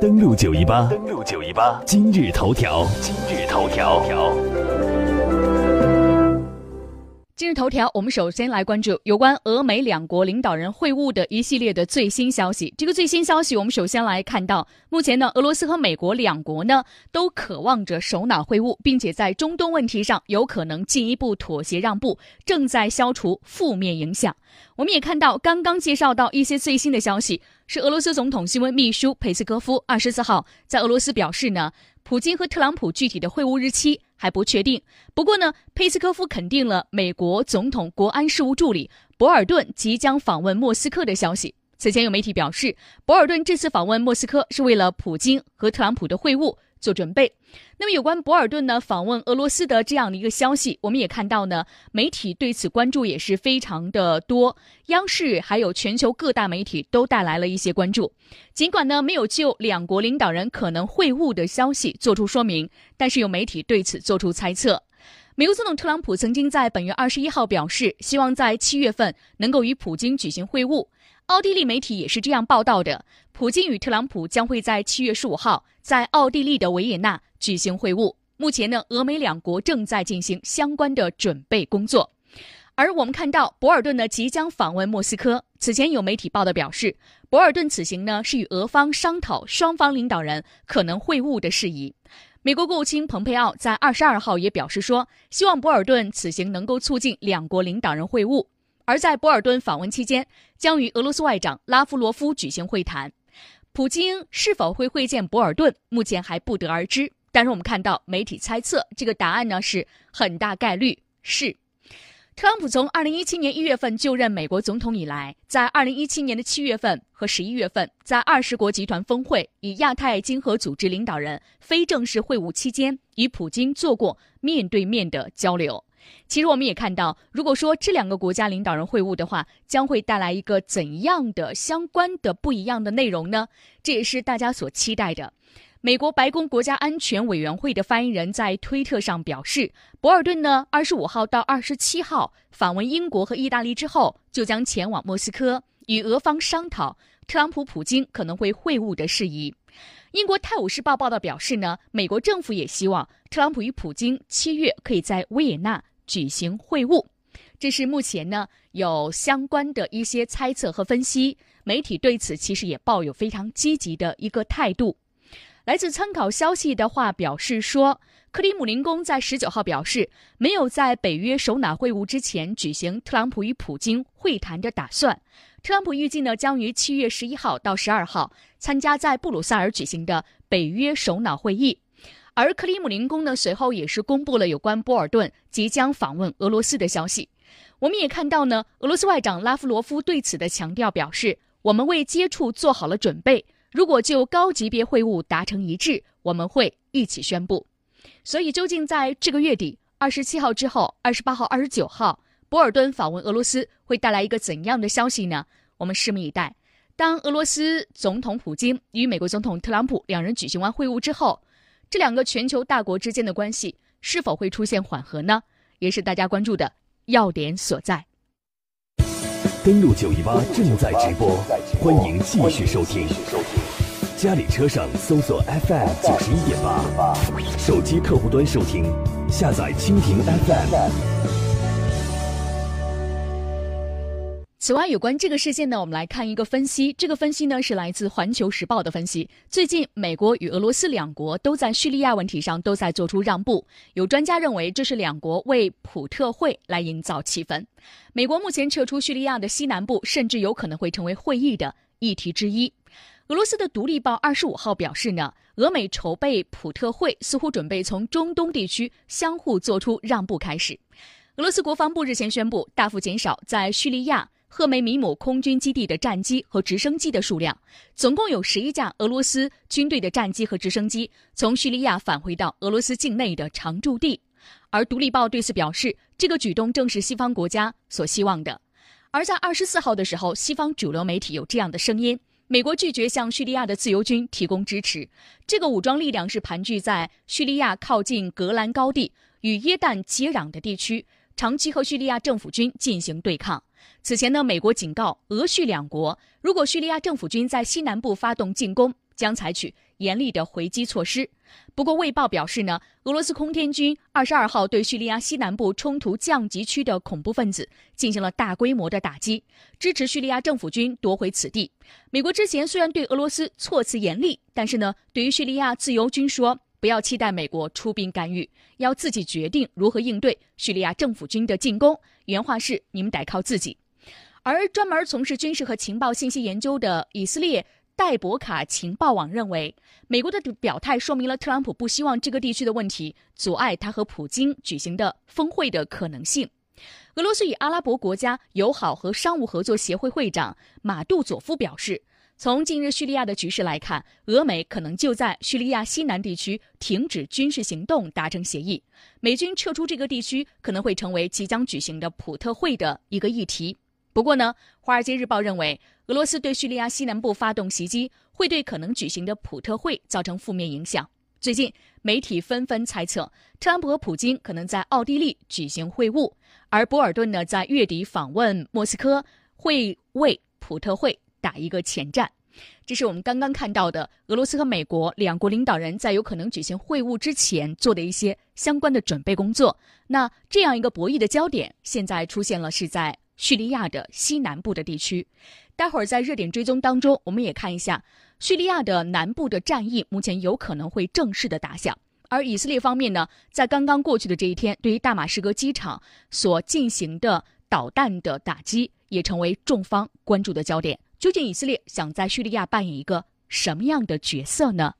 登录九一八，登录九一八，今日头条，今日头条。今日头条，我们首先来关注有关俄美两国领导人会晤的一系列的最新消息。这个最新消息，我们首先来看到，目前呢，俄罗斯和美国两国呢都渴望着首脑会晤，并且在中东问题上有可能进一步妥协让步，正在消除负面影响。我们也看到，刚刚介绍到一些最新的消息，是俄罗斯总统新闻秘书佩斯科夫二十四号在俄罗斯表示呢。普京和特朗普具体的会晤日期还不确定。不过呢，佩斯科夫肯定了美国总统国安事务助理博尔顿即将访问莫斯科的消息。此前有媒体表示，博尔顿这次访问莫斯科是为了普京和特朗普的会晤。做准备。那么，有关博尔顿呢访问俄罗斯的这样的一个消息，我们也看到呢，媒体对此关注也是非常的多。央视还有全球各大媒体都带来了一些关注。尽管呢没有就两国领导人可能会晤的消息做出说明，但是有媒体对此做出猜测。美国总统特朗普曾经在本月二十一号表示，希望在七月份能够与普京举行会晤。奥地利媒体也是这样报道的：普京与特朗普将会在七月十五号在奥地利的维也纳举行会晤。目前呢，俄美两国正在进行相关的准备工作。而我们看到，博尔顿呢即将访问莫斯科。此前有媒体报道表示，博尔顿此行呢是与俄方商讨双方领导人可能会晤的事宜。美国国务卿蓬佩奥在二十二号也表示说，希望博尔顿此行能够促进两国领导人会晤。而在博尔顿访问期间，将与俄罗斯外长拉夫罗夫举行会谈。普京是否会会见博尔顿，目前还不得而知。但是我们看到媒体猜测，这个答案呢是很大概率是。特朗普从二零一七年一月份就任美国总统以来，在二零一七年的七月份和十一月份，在二十国集团峰会与亚太经合组织领导人非正式会晤期间，与普京做过面对面的交流。其实我们也看到，如果说这两个国家领导人会晤的话，将会带来一个怎样的相关的不一样的内容呢？这也是大家所期待的。美国白宫国家安全委员会的发言人在推特上表示，博尔顿呢，二十五号到二十七号访问英国和意大利之后，就将前往莫斯科与俄方商讨特朗普、普京可能会会晤的事宜。英国《泰晤士报》报道表示呢，美国政府也希望特朗普与普京七月可以在维也纳。举行会晤，这是目前呢有相关的一些猜测和分析。媒体对此其实也抱有非常积极的一个态度。来自参考消息的话表示说，克里姆林宫在十九号表示，没有在北约首脑会晤之前举行特朗普与普京会谈的打算。特朗普预计呢将于七月十一号到十二号参加在布鲁塞尔举行的北约首脑会议。而克里姆林宫呢，随后也是公布了有关波尔顿即将访问俄罗斯的消息。我们也看到呢，俄罗斯外长拉夫罗夫对此的强调表示：“我们为接触做好了准备，如果就高级别会晤达成一致，我们会一起宣布。”所以，究竟在这个月底二十七号之后，二十八号、二十九号，波尔顿访问俄罗斯会带来一个怎样的消息呢？我们拭目以待。当俄罗斯总统普京与美国总统特朗普两人举行完会晤之后。这两个全球大国之间的关系是否会出现缓和呢？也是大家关注的要点所在。登录九一八正在直播，欢迎继续收听。家里车上搜索 FM 九十一点八，手机客户端收听，下载蜻蜓 FM。此外，有关这个事件呢，我们来看一个分析。这个分析呢是来自《环球时报》的分析。最近，美国与俄罗斯两国都在叙利亚问题上都在做出让步。有专家认为，这是两国为普特会来营造气氛。美国目前撤出叙利亚的西南部，甚至有可能会成为会议的议题之一。俄罗斯的《独立报》二十五号表示呢，俄美筹备普特会似乎准备从中东地区相互做出让步开始。俄罗斯国防部日前宣布，大幅减少在叙利亚。赫梅米姆空军基地的战机和直升机的数量，总共有十一架俄罗斯军队的战机和直升机从叙利亚返回到俄罗斯境内的常驻地。而《独立报》对此表示，这个举动正是西方国家所希望的。而在二十四号的时候，西方主流媒体有这样的声音：美国拒绝向叙利亚的自由军提供支持，这个武装力量是盘踞在叙利亚靠近格兰高地与约旦接壤的地区。长期和叙利亚政府军进行对抗，此前呢，美国警告俄叙两国，如果叙利亚政府军在西南部发动进攻，将采取严厉的回击措施。不过，《卫报》表示呢，俄罗斯空天军二十二号对叙利亚西南部冲突降级区的恐怖分子进行了大规模的打击，支持叙利亚政府军夺回此地。美国之前虽然对俄罗斯措辞严厉，但是呢，对于叙利亚自由军说。不要期待美国出兵干预，要自己决定如何应对叙利亚政府军的进攻。原话是：“你们得靠自己。”而专门从事军事和情报信息研究的以色列戴博卡情报网认为，美国的表态说明了特朗普不希望这个地区的问题阻碍他和普京举行的峰会的可能性。俄罗斯与阿拉伯国家友好和商务合作协会会长马杜佐夫表示。从近日叙利亚的局势来看，俄美可能就在叙利亚西南地区停止军事行动达成协议。美军撤出这个地区可能会成为即将举行的普特会的一个议题。不过呢，《华尔街日报》认为，俄罗斯对叙利亚西南部发动袭击会对可能举行的普特会造成负面影响。最近，媒体纷纷猜测，特朗普和普京可能在奥地利举行会晤，而博尔顿呢，在月底访问莫斯科，会为普特会。打一个前站，这是我们刚刚看到的俄罗斯和美国两国领导人在有可能举行会晤之前做的一些相关的准备工作。那这样一个博弈的焦点，现在出现了是在叙利亚的西南部的地区。待会儿在热点追踪当中，我们也看一下叙利亚的南部的战役，目前有可能会正式的打响。而以色列方面呢，在刚刚过去的这一天，对于大马士革机场所进行的导弹的打击，也成为众方关注的焦点。究竟以色列想在叙利亚扮演一个什么样的角色呢？